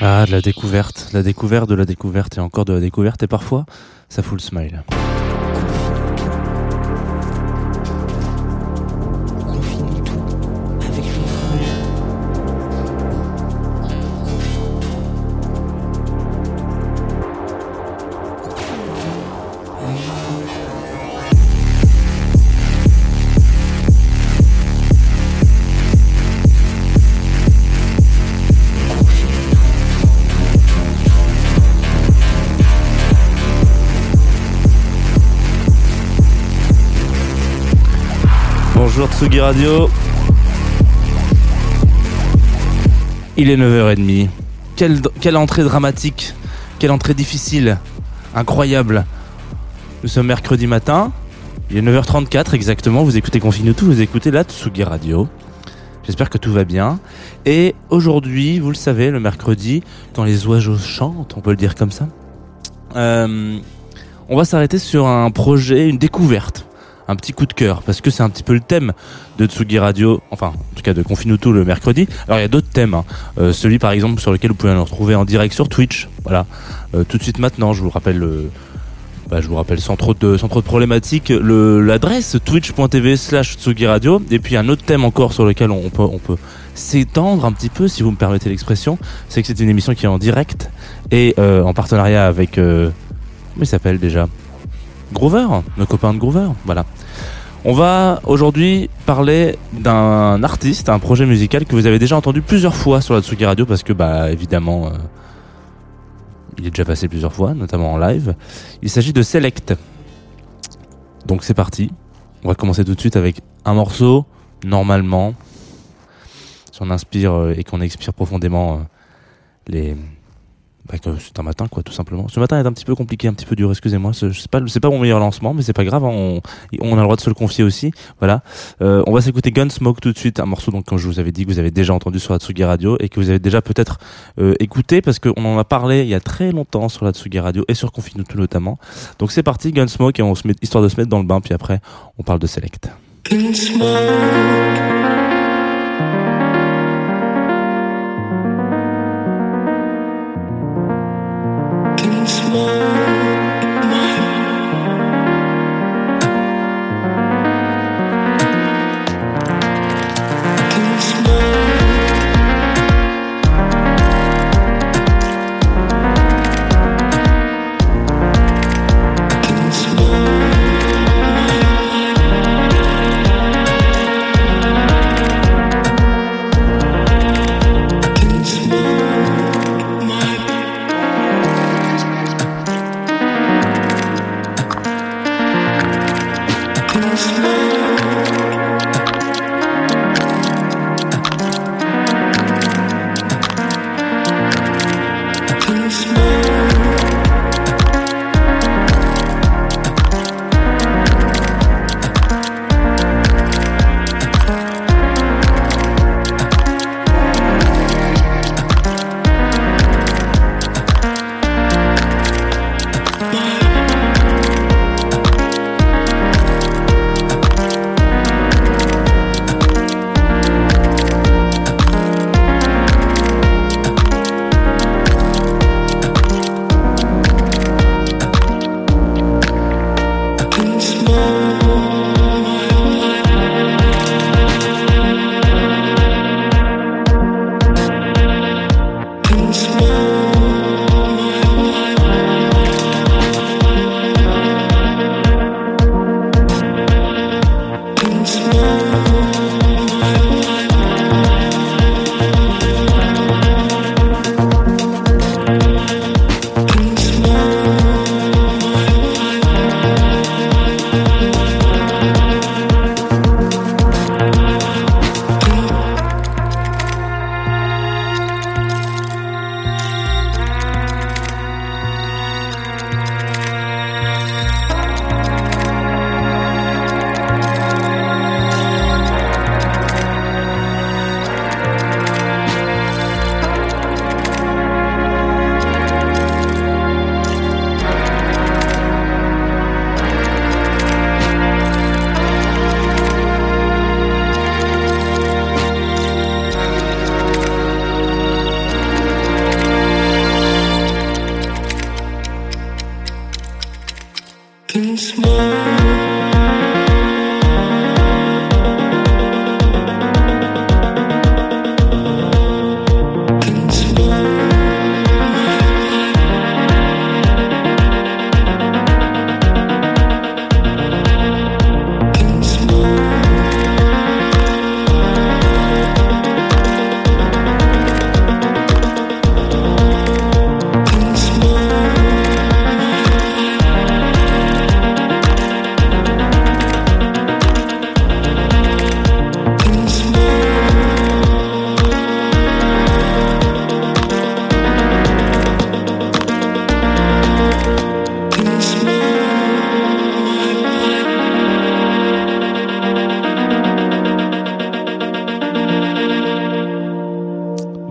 Ah, de la découverte, la découverte de la découverte et encore de la découverte et parfois ça fout le smile. Bonjour Tsugi Radio. Il est 9h30. Quelle, quelle entrée dramatique, quelle entrée difficile, incroyable. Nous sommes mercredi matin, il est 9h34 exactement, vous écoutez Confine tout, vous écoutez la Tsugi Radio. J'espère que tout va bien. Et aujourd'hui, vous le savez, le mercredi, quand les oiseaux chantent, on peut le dire comme ça, euh, on va s'arrêter sur un projet, une découverte un petit coup de cœur parce que c'est un petit peu le thème de Tsugi Radio, enfin en tout cas de Confinuto le mercredi. Alors il y a d'autres thèmes, hein. Euh, celui par exemple sur lequel vous pouvez nous retrouver en direct sur Twitch. Voilà, Euh, tout de suite maintenant, je vous rappelle le bah, je vous rappelle sans trop de trop de problématiques l'adresse twitch.tv slash Radio et puis un autre thème encore sur lequel on, peut on peut s'étendre un petit peu si vous me permettez l'expression c'est que c'est une émission qui est en direct et euh, en partenariat avec euh, comment il s'appelle déjà? Groover nos copains de Groover voilà on va aujourd'hui parler d'un artiste, un projet musical que vous avez déjà entendu plusieurs fois sur la Tsugi Radio parce que bah évidemment euh, il est déjà passé plusieurs fois, notamment en live. Il s'agit de Select. Donc c'est parti. On va commencer tout de suite avec un morceau normalement si on inspire euh, et qu'on expire profondément euh, les bah, c'est un matin quoi tout simplement. Ce matin est un petit peu compliqué, un petit peu dur, excusez-moi. Ce- C'est pas c'est pas mon meilleur lancement, mais c'est pas grave. hein, on, a le droit de se le confier aussi. Voilà. Euh, on va s'écouter Gunsmoke tout de suite, un morceau donc comme je vous avais dit que vous avez déjà entendu sur la Tsugi Radio et que vous avez déjà peut-être euh, écouté parce qu'on en a parlé il y a très longtemps sur la Tsugi Radio et sur Confinuto notamment. Donc c'est parti Gunsmoke et on se met histoire de se mettre dans le bain puis après on parle de Select. Gunsmoke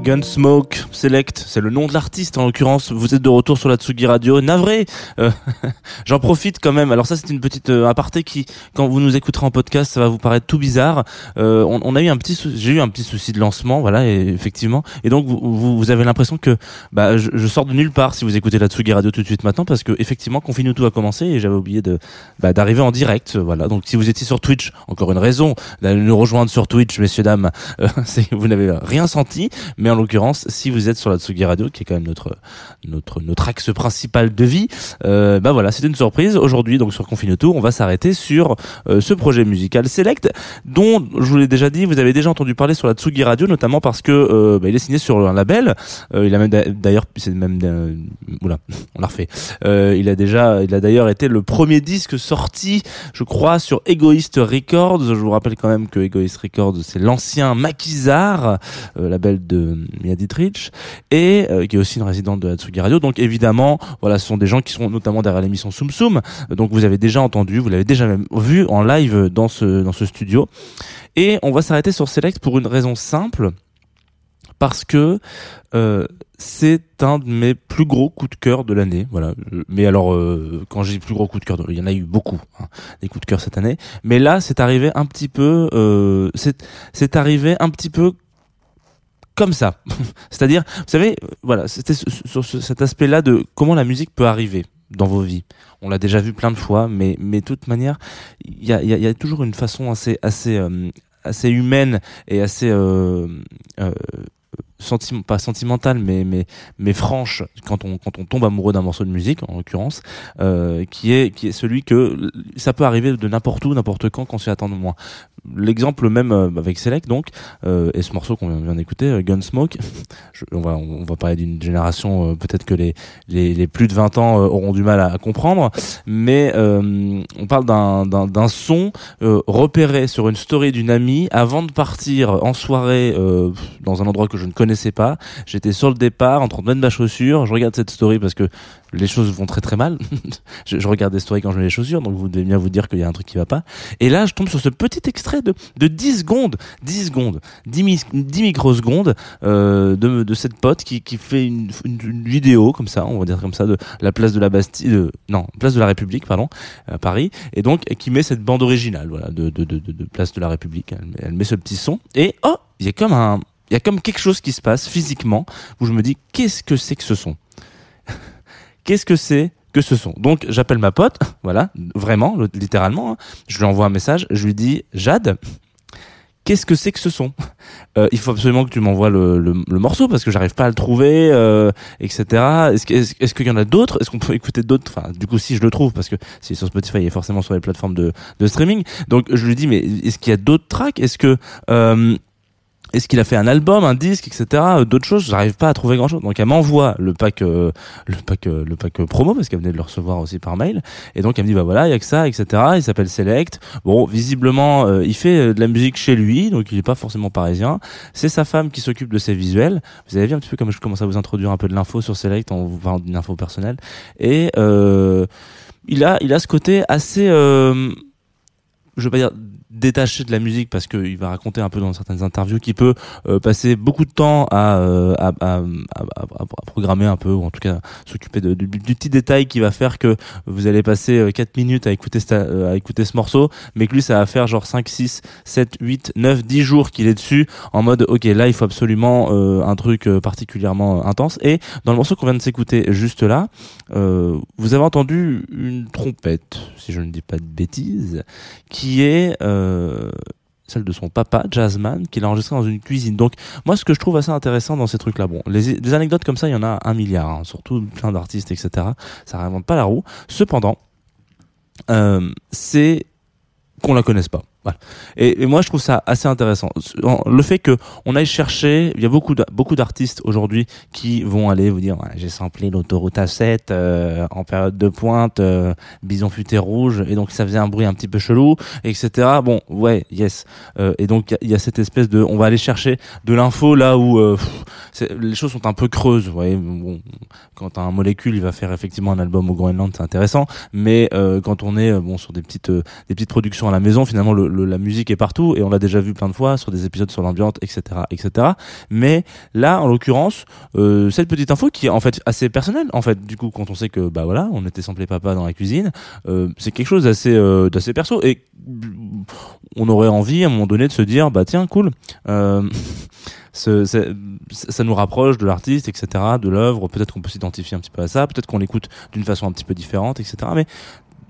Gunsmoke Select, c'est le nom de l'artiste en l'occurrence. Vous êtes de retour sur la Tsugi Radio. Navré, euh, j'en profite quand même. Alors ça c'est une petite euh, aparté qui, quand vous nous écouterez en podcast, ça va vous paraître tout bizarre. Euh, on, a eu un petit, j'ai eu un petit souci de lancement, voilà, et, effectivement. Et donc vous, avez l'impression que bah, je, sors de nulle part si vous écoutez la Tsugi Radio tout de suite maintenant, parce que effectivement Confine tout a commencé et j'avais oublié de bah, d'arriver en direct. Voilà. Donc si vous étiez sur Twitch, encore une raison d'aller nous rejoindre sur Twitch, messieurs dames. Euh, vous n'avez rien senti, mais en l'occurrence, si vous sur la Tsugi Radio, qui est quand même notre notre notre axe principal de vie, euh, bah voilà, c'est une surprise. Aujourd'hui, donc sur Confine Tour, on va s'arrêter sur euh, ce projet musical Select, dont je vous l'ai déjà dit, vous avez déjà entendu parler sur la Tsugi Radio, notamment parce que euh, bah, il est signé sur un label. Euh, il a même d'a- d'ailleurs, c'est même, oula, on l'a refait. Euh, il a déjà, il a d'ailleurs été le premier disque sorti, je crois, sur Egoist Records. Je vous rappelle quand même que Egoist Records, c'est l'ancien Maquisard, euh, label de Mia Dietrich, et euh, qui est aussi une résidente de la Tsugi Radio. Donc évidemment, voilà, ce sont des gens qui sont notamment derrière l'émission Soum Soum. Donc vous avez déjà entendu, vous l'avez déjà même vu en live dans ce dans ce studio. Et on va s'arrêter sur Select pour une raison simple, parce que euh, c'est un de mes plus gros coups de cœur de l'année. Voilà. Mais alors, euh, quand j'ai plus gros coup de cœur, il y en a eu beaucoup, hein, des coups de cœur cette année. Mais là, c'est arrivé un petit peu, euh, c'est arrivé un petit peu comme ça. C'est-à-dire, vous savez, voilà, c'était sur sur ce- cet aspect-là de comment la musique peut arriver dans vos vies. On l'a déjà vu plein de fois, mais mais de toute manière, il y a, y a toujours une façon assez assez euh, assez humaine et assez euh, euh, pas sentimentale mais mais mais franche quand on quand on tombe amoureux d'un morceau de musique en l'occurrence euh, qui est qui est celui que ça peut arriver de n'importe où n'importe quand quand s'y attend moins. L'exemple même euh, avec Select donc euh, et ce morceau qu'on vient d'écouter Gunsmoke on va on va parler d'une génération peut-être que les, les plus de 20 ans auront du mal à, comprendre mais on parle d'un d'un son repéré sur une story d'une amie avant de partir en soirée dans un endroit que je ne connaissais pas. J'étais sur le départ en train de mettre ma chaussure. Je regarde cette story parce que les choses vont très très mal. je, regarde des stories quand je mets les chaussures, donc vous devez bien vous dire qu'il y a un truc qui va pas. Et là, je tombe sur ce petit extrait de, de 10 secondes, 10 secondes, 10, mi- 10 microsecondes euh, de, de cette pote qui, qui fait une, une, vidéo comme ça, on va dire comme ça, de la place de la Bastille, de, non, place de la République, pardon, à Paris, et donc qui met cette bande originale, de, de, de, place de la République. Elle elle met ce petit son, et oh, il y a comme un, il y a comme quelque chose qui se passe physiquement où je me dis qu'est-ce que c'est que ce son? Qu'est-ce que c'est que ce son? Donc j'appelle ma pote, voilà, vraiment, le- littéralement. hein. Je lui envoie un message, je lui dis Jade, qu'est-ce que c'est que ce son? Euh, Il faut absolument que tu m'envoies le, le, morceau parce que j'arrive pas à le trouver, euh, etc. Est-ce que- est-ce qu'il y en a d'autres? Est-ce qu'on peut écouter d'autres? Enfin, du coup, si je le trouve, parce que si sur Spotify, il est forcément sur les plateformes de, de streaming. Donc je lui dis, mais est-ce qu'il y a d'autres tracks? Est-ce que euh, est-ce qu'il a fait un album, un disque, etc. euh, D'autres choses, j'arrive pas à trouver grand chose. Donc elle m'envoie le pack, euh, le pack, euh, le pack euh, promo parce qu'elle venait de le recevoir aussi par mail. Et donc elle me dit bah voilà, il y a que ça, etc. Il s'appelle Select. Bon, visiblement, euh, il fait euh, de la musique chez lui, donc il est pas forcément parisien. C'est sa femme qui s'occupe de ses visuels. Vous avez vu un petit peu comme je commence à vous introduire un peu de l'info sur Select en vous parlant d'une info personnelle. Et il a, il a ce côté assez, je veux pas dire détaché de la musique parce qu'il va raconter un peu dans certaines interviews qu'il peut euh, passer beaucoup de temps à, euh, à, à, à, programmer un peu ou en tout cas s'occuper du, petit détail qui va faire que vous allez passer euh, 4 minutes à écouter, euh, à écouter ce morceau mais que lui ça va faire genre 5, 6, 7, 8, 9, 10 jours qu'il est dessus en mode ok là il faut absolument euh, un truc euh, particulièrement euh, intense. Et dans le morceau qu'on vient de s'écouter juste là euh, vous avez entendu une trompette si je ne dis pas de bêtises qui est euh, celle de son papa, Jazzman, qu'il a enregistré dans une cuisine. Donc, moi, ce que je trouve assez intéressant dans ces trucs-là, bon, les, anecdotes comme ça, il y en a un milliard, hein, surtout plein d'artistes, etc. Ça réinvente pas la roue. Cependant, euh, c'est qu'on la connaisse pas. Voilà. Et, et moi, je trouve ça assez intéressant. Le fait que on aille chercher, il y a beaucoup de, beaucoup d'artistes aujourd'hui qui vont aller vous dire, Ouais, j'ai samplé l'autoroute A7 euh, en période de pointe, euh, bison futé rouge, et donc ça faisait un bruit un petit peu chelou, etc. Bon, ouais, yes. Euh, et donc il y a- cette espèce de, on va aller chercher de l'info là où euh, pff, les choses sont un peu creuses. Vous voyez, bon, quand un molécule, il va faire effectivement un album au Groenland, c'est intéressant. Mais euh, quand on est euh, bon sur des petites, des petites productions à la maison, finalement le, la musique est partout et on l'a déjà vu plein de fois sur des épisodes sur l'ambiance, etc., etc. Mais là, en l'occurrence, euh, cette petite info qui est en fait assez personnelle, en fait, du coup, quand on sait que bah voilà, on était samplé papa dans la cuisine, euh, c'est quelque chose d'assez euh, d'assez perso et on aurait envie à un moment donné de se dire bah tiens cool. Ça nous rapproche de l'artiste, etc., de l'œuvre. Peut-être qu'on peut s'identifier un petit peu à ça, peut-être qu'on l'écoute d'une façon un petit peu différente, etc. Mais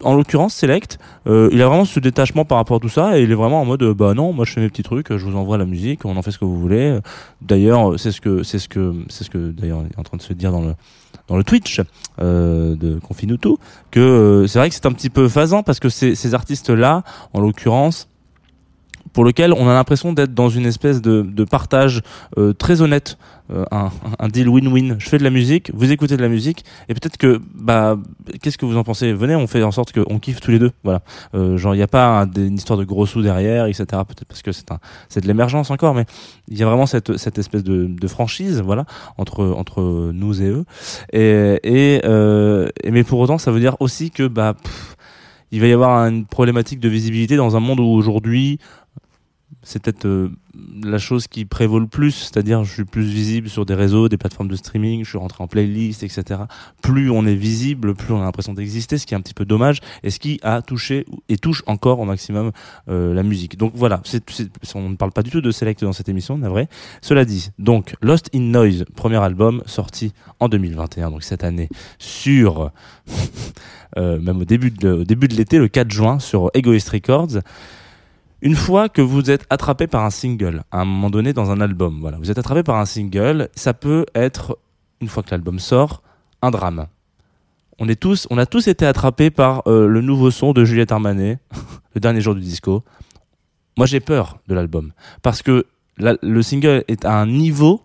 en l'occurrence, Select, euh, il a vraiment ce détachement par rapport à tout ça et il est vraiment en mode euh, bah non, moi je fais mes petits trucs, je vous envoie la musique, on en fait ce que vous voulez. D'ailleurs, c'est ce que c'est ce que c'est ce que d'ailleurs il est en train de se dire dans le dans le Twitch euh, de Confinuto que euh, c'est vrai que c'est un petit peu phasant parce que ces, ces artistes là, en l'occurrence pour lequel on a l'impression d'être dans une espèce de, de partage euh, très honnête, euh, un, un deal win-win. Je fais de la musique, vous écoutez de la musique, et peut-être que, bah, qu'est-ce que vous en pensez? Venez, on fait en sorte qu'on kiffe tous les deux. Voilà. Euh, genre, il n'y a pas une histoire de gros sous derrière, etc. Peut-être parce que c'est un, c'est de l'émergence encore, mais il y a vraiment cette, cette espèce de, de franchise, voilà, entre entre nous et eux. Et, et, euh, et mais pour autant, ça veut dire aussi que, bah. il va y avoir une problématique de visibilité dans un monde où aujourd'hui c'est peut-être euh, la chose qui prévaut le plus, c'est-à-dire je suis plus visible sur des réseaux, des plateformes de streaming, je suis rentré en playlist, etc. Plus on est visible, plus on a l'impression d'exister, ce qui est un petit peu dommage, et ce qui a touché et touche encore au maximum euh, la musique. Donc voilà, on ne parle pas du tout de Select dans cette émission, vrai. Cela dit, donc Lost in Noise, premier album sorti en 2021, donc cette année, sur euh, même au début de l'été, le 4 juin, sur Egoist Records. Une fois que vous êtes attrapé par un single, à un moment donné dans un album, voilà, vous êtes attrapé par un single, ça peut être, une fois que l'album sort, un drame. On est tous, on a tous été attrapés par euh, le nouveau son de Juliette Armanet, le dernier jour du disco. Moi, j'ai peur de l'album parce que le single est à un niveau.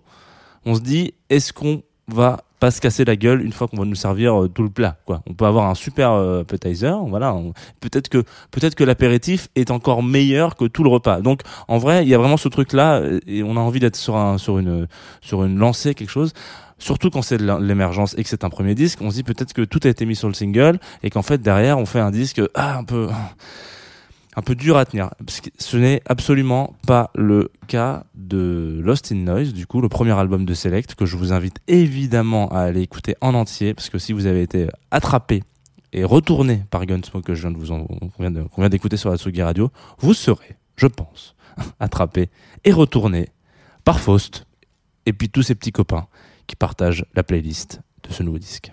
On se dit, est-ce qu'on va pas se casser la gueule une fois qu'on va nous servir euh, tout le plat, quoi. On peut avoir un super euh, appetizer, voilà. Peut-être que peut-être que l'apéritif est encore meilleur que tout le repas. Donc en vrai, il y a vraiment ce truc là et on a envie d'être sur un sur une sur une lancée quelque chose. Surtout quand c'est l'émergence et que c'est un premier disque, on se dit peut-être que tout a été mis sur le single et qu'en fait derrière on fait un disque ah, un peu un peu dur à tenir. Parce que ce n'est absolument pas le cas de Lost in Noise, du coup, le premier album de Select, que je vous invite évidemment à aller écouter en entier, parce que si vous avez été attrapé et retourné par Gunsmoke que je viens de vous en, qu'on vient d'écouter sur la Tsugi Radio, vous serez, je pense, attrapé et retourné par Faust et puis tous ces petits copains qui partagent la playlist de ce nouveau disque.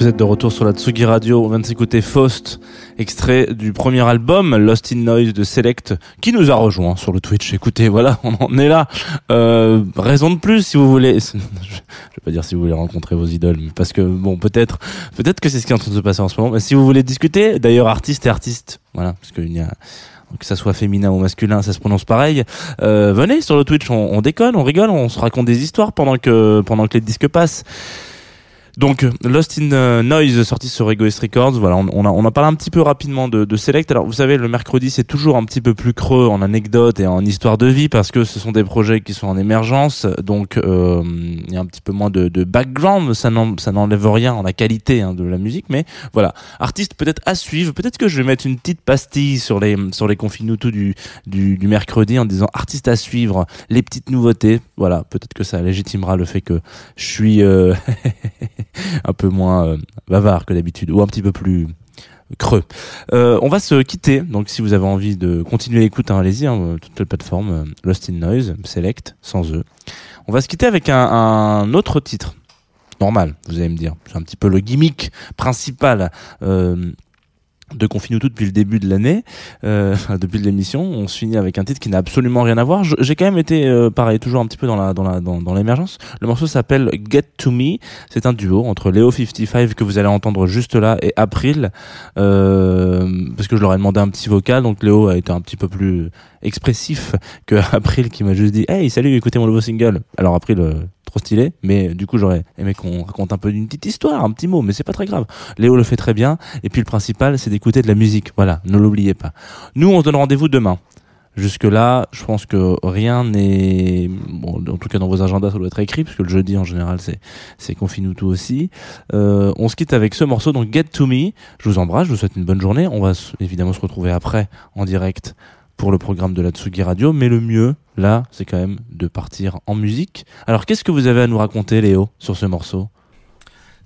Vous êtes de retour sur la Tsugi Radio. On vient de s'écouter Faust, extrait du premier album Lost in Noise de Select, qui nous a rejoint sur le Twitch. Écoutez, voilà, on en est là. Euh, raison de plus, si vous voulez. Je vais pas dire si vous voulez rencontrer vos idoles, mais parce que bon, peut-être, peut-être que c'est ce qui est en train de se passer en ce moment. Mais si vous voulez discuter, d'ailleurs, artiste et artiste, voilà, parce qu'il y a que ça soit féminin ou masculin, ça se prononce pareil. Euh, venez sur le Twitch, on, on déconne, on rigole, on se raconte des histoires pendant que pendant que les disques passent. Donc Lost in euh, Noise sorti sur Egoist Records. Voilà, on, on, a parlé un petit peu rapidement de, Select. Alors vous savez, le mercredi c'est toujours un petit peu plus creux en anecdotes et en histoire de vie parce que ce sont des projets qui sont en émergence. Donc euh, il y a un petit peu moins de, de background. Ça n'en- ça n'enlève rien en la qualité hein, de la musique, mais voilà, artiste peut-être à suivre. Peut-être que je vais mettre une petite pastille sur les sur les du mercredi en disant artiste à suivre, les petites nouveautés. Voilà, peut-être que ça légitimera le fait que je suis euh, un peu moins euh, bavard que d'habitude ou un petit peu plus creux. Euh, on va se quitter. Donc, si vous avez envie de continuer l'écoute, hein, allez-y. Hein, toutes les plateformes, euh, Lost in Noise, Select, sans eux. On va se quitter avec un, autre titre. Normal, vous allez me dire. C'est un petit peu le gimmick principal. Euh, de Confinuto depuis le début de l'année, euh, depuis l'émission, on se finit avec un titre qui n'a absolument rien à voir. J'ai quand même été, euh, pareil, toujours un petit peu dans la dans la dans, dans l'émergence. Le morceau s'appelle Get to Me. C'est un duo entre Léo 55 que vous allez entendre juste là et April, euh, parce que je leur ai demandé un petit vocal. Donc Léo a été un petit peu plus expressif que April qui m'a juste dit Hey salut écoutez mon nouveau single. Alors April euh, trop stylé, mais du coup j'aurais aimé qu'on raconte un peu d'une petite histoire, un petit mot, mais c'est pas très grave. Léo le fait très bien. Et puis le principal, c'est d'écouter de la musique. Voilà, ne l'oubliez pas. Nous, on se donne rendez-vous demain. Jusque-là, je pense que rien n'est... Bon, en tout cas, dans vos agendas, ça doit être écrit, parce que le jeudi, en général, c'est, c'est Confinuto aussi. Euh, on se quitte avec ce morceau, donc Get To Me. Je vous embrasse, je vous souhaite une bonne journée. On va évidemment se retrouver après, en direct, pour le programme de la Tsugi Radio. Mais le mieux, là, c'est quand même de partir en musique. Alors, qu'est-ce que vous avez à nous raconter, Léo, sur ce morceau?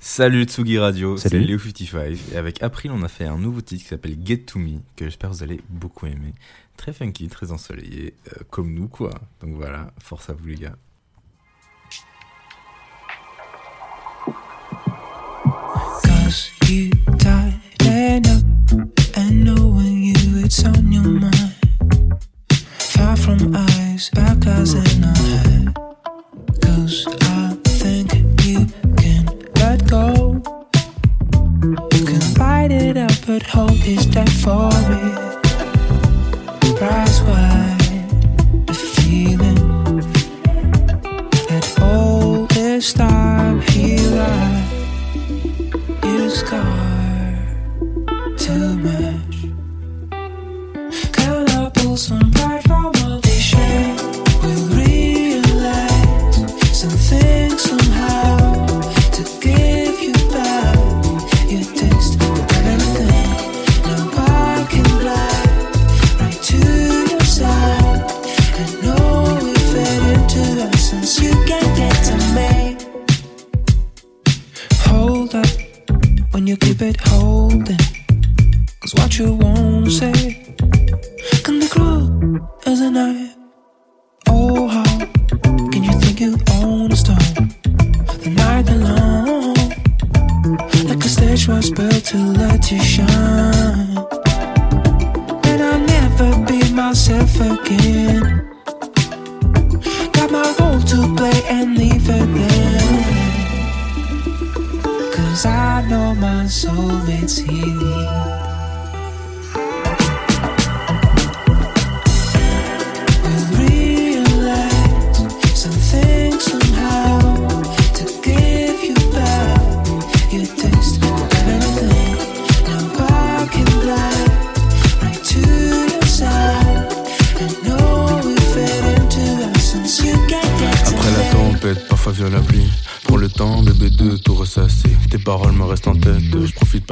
Salut Tsugi Radio, c'est Salut. Léo55 et avec April on a fait un nouveau titre qui s'appelle Get To Me que j'espère que vous allez beaucoup aimer. Très funky, très ensoleillé, euh, comme nous quoi. Donc voilà, force à vous les gars. Cause you tighten up and knowing you it's on your mind. From eyes, baptized in our head. Cause I think you can let go. You can bite it up, but hope is dead for it. Rise wide, the feeling that all this time here I you scar too Was built to let you shine.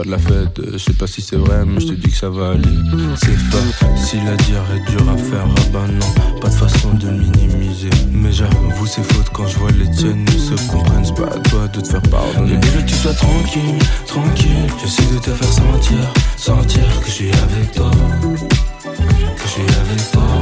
De la fête. Je sais pas si c'est vrai, mais je te dis que ça va aller. C'est facile à dire et dur à faire. Ah bah non, pas de façon de minimiser. Mais j'avoue, c'est faute quand je vois les tiennes ne se comprennent. C'est pas à toi de te faire pardonner. Bébé, veux que tu sois tranquille, tranquille. J'essaie de te faire sentir, sentir que je suis avec toi. Que je suis avec toi.